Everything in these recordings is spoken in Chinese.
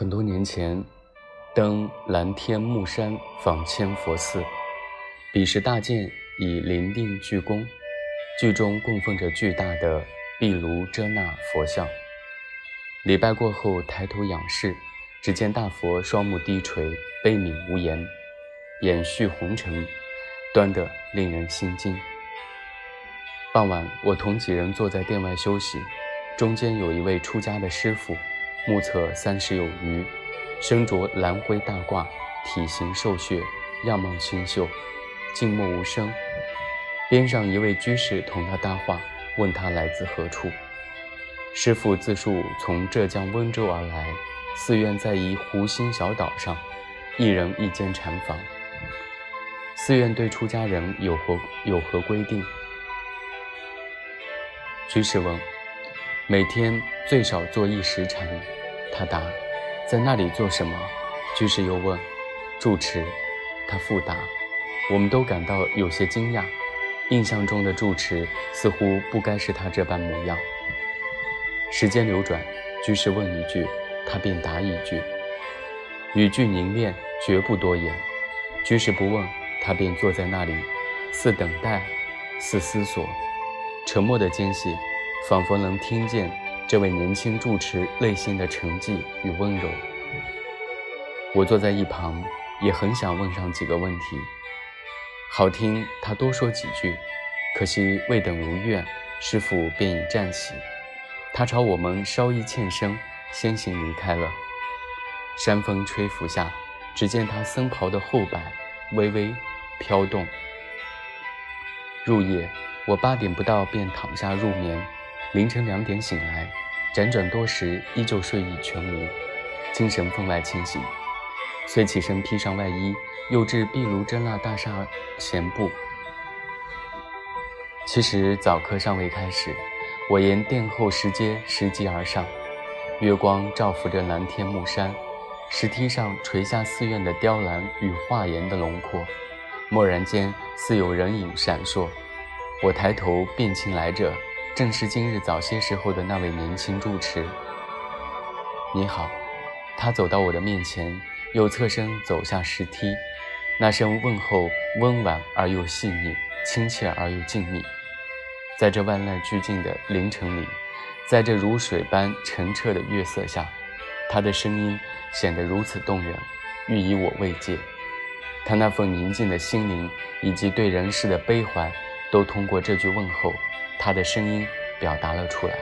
很多年前，登蓝天木山访千佛寺，彼时大殿已临定具宫，具中供奉着巨大的毗卢遮那佛像。礼拜过后，抬头仰视，只见大佛双目低垂，悲悯无言，眼蓄红尘，端得令人心惊。傍晚，我同几人坐在殿外休息，中间有一位出家的师傅。目测三十有余，身着蓝灰大褂，体型瘦削，样貌清秀，静默无声。边上一位居士同他搭话，问他来自何处。师傅自述从浙江温州而来，寺院在一湖心小岛上，一人一间禅房。寺院对出家人有何有何规定？居士问。每天最少做一时禅，他答：“在那里做什么？”居士又问：“住持。”他复答：“我们都感到有些惊讶，印象中的住持似乎不该是他这般模样。”时间流转，居士问一句，他便答一句，语句凝练，绝不多言。居士不问，他便坐在那里，似等待，似思索，沉默的间隙。仿佛能听见这位年轻住持内心的沉寂与温柔。我坐在一旁，也很想问上几个问题，好听他多说几句。可惜未等如愿，师傅便已站起，他朝我们稍一欠身，先行离开了。山风吹拂下，只见他僧袍的后摆微微飘动。入夜，我八点不到便躺下入眠。凌晨两点醒来，辗转多时，依旧睡意全无，精神分外清醒。遂起身披上外衣，又至毗卢遮那大厦闲步。其实早课尚未开始，我沿殿后石阶拾级而上，月光照拂着蓝天木山，石梯上垂下寺院的雕栏与画檐的轮廓，蓦然间似有人影闪烁。我抬头，辨清来者。正是今日早些时候的那位年轻住持。你好，他走到我的面前，又侧身走下石梯，那声问候温婉而又细腻，亲切而又静谧。在这万籁俱静的凌晨里，在这如水般澄澈的月色下，他的声音显得如此动人，欲以我慰藉。他那份宁静的心灵以及对人世的悲怀，都通过这句问候。他的声音表达了出来。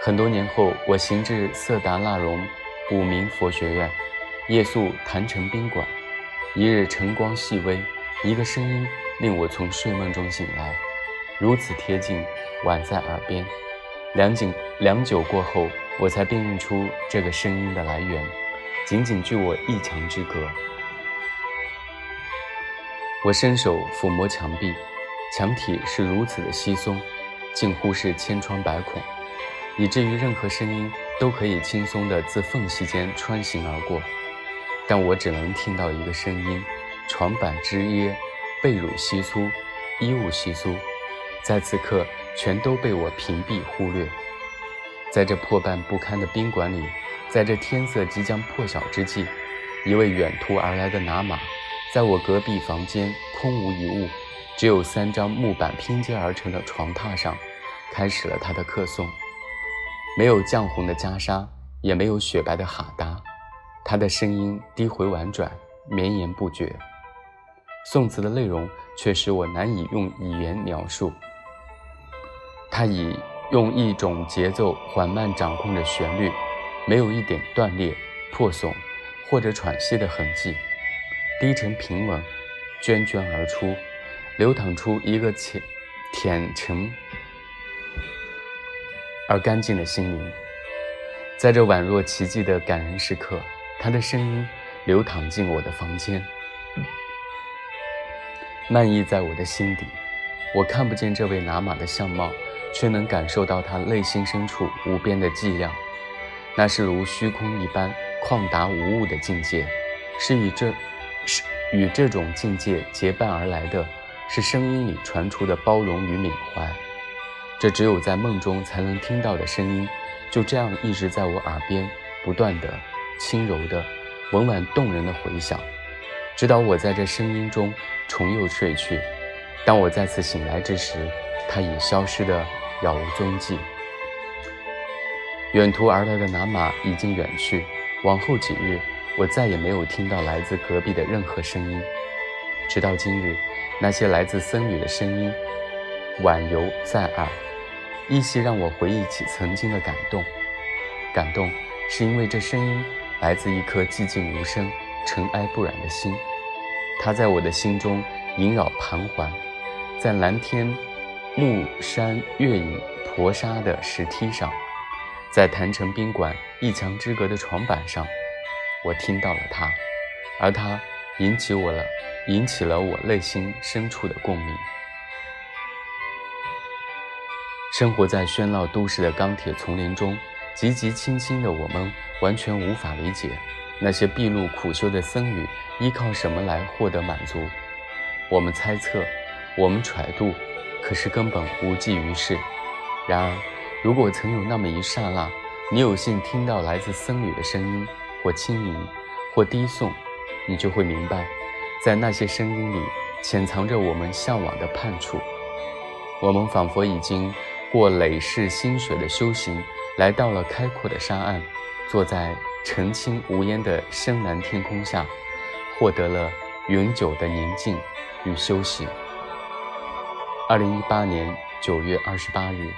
很多年后，我行至色达那荣古明佛学院，夜宿坛城宾馆。一日晨光细微，一个声音令我从睡梦中醒来，如此贴近，宛在耳边。良久良久过后，我才辨认出这个声音的来源，仅仅距我一墙之隔。我伸手抚摸墙壁。墙体是如此的稀松，近乎是千疮百孔，以至于任何声音都可以轻松地自缝隙间穿行而过。但我只能听到一个声音：床板之耶，被褥稀疏，衣物稀疏，在此刻全都被我屏蔽忽略。在这破败不堪的宾馆里，在这天色即将破晓之际，一位远途而来的拿马，在我隔壁房间空无一物。只有三张木板拼接而成的床榻上，开始了他的课诵。没有绛红的袈裟，也没有雪白的哈达，他的声音低回婉转，绵延不绝。宋词的内容却使我难以用语言描述。他以用一种节奏缓慢掌控着旋律，没有一点断裂、破损或者喘息的痕迹，低沉平稳，涓涓而出。流淌出一个浅、浅沉而干净的心灵，在这宛若奇迹的感人时刻，他的声音流淌进我的房间，漫溢在我的心底。我看不见这位拿马的相貌，却能感受到他内心深处无边的寂寥。那是如虚空一般旷达无物的境界，是与这，是与这种境界结伴而来的。是声音里传出的包容与缅怀，这只有在梦中才能听到的声音，就这样一直在我耳边不断的轻柔的、温婉动人的回响，直到我在这声音中重又睡去。当我再次醒来之时，它已消失得杳无踪迹。远途而来的南马已经远去，往后几日，我再也没有听到来自隔壁的任何声音。直到今日，那些来自僧侣的声音宛犹在耳，依稀让我回忆起曾经的感动。感动，是因为这声音来自一颗寂静无声、尘埃不染的心，它在我的心中萦绕盘桓，在蓝天、暮山、月影、婆沙的石梯上，在坛城宾馆一墙之隔的床板上，我听到了它，而它引起我了。引起了我内心深处的共鸣。生活在喧闹都市的钢铁丛林中，寂寂清清的我们完全无法理解那些闭路苦修的僧侣依靠什么来获得满足。我们猜测，我们揣度，可是根本无济于事。然而，如果曾有那么一刹那，你有幸听到来自僧侣的声音，或轻吟，或低诵，你就会明白。在那些声音里，潜藏着我们向往的盼处。我们仿佛已经过累世心水的修行，来到了开阔的沙岸，坐在澄清无烟的深蓝天空下，获得了永久的宁静与休息。二零一八年九月二十八日。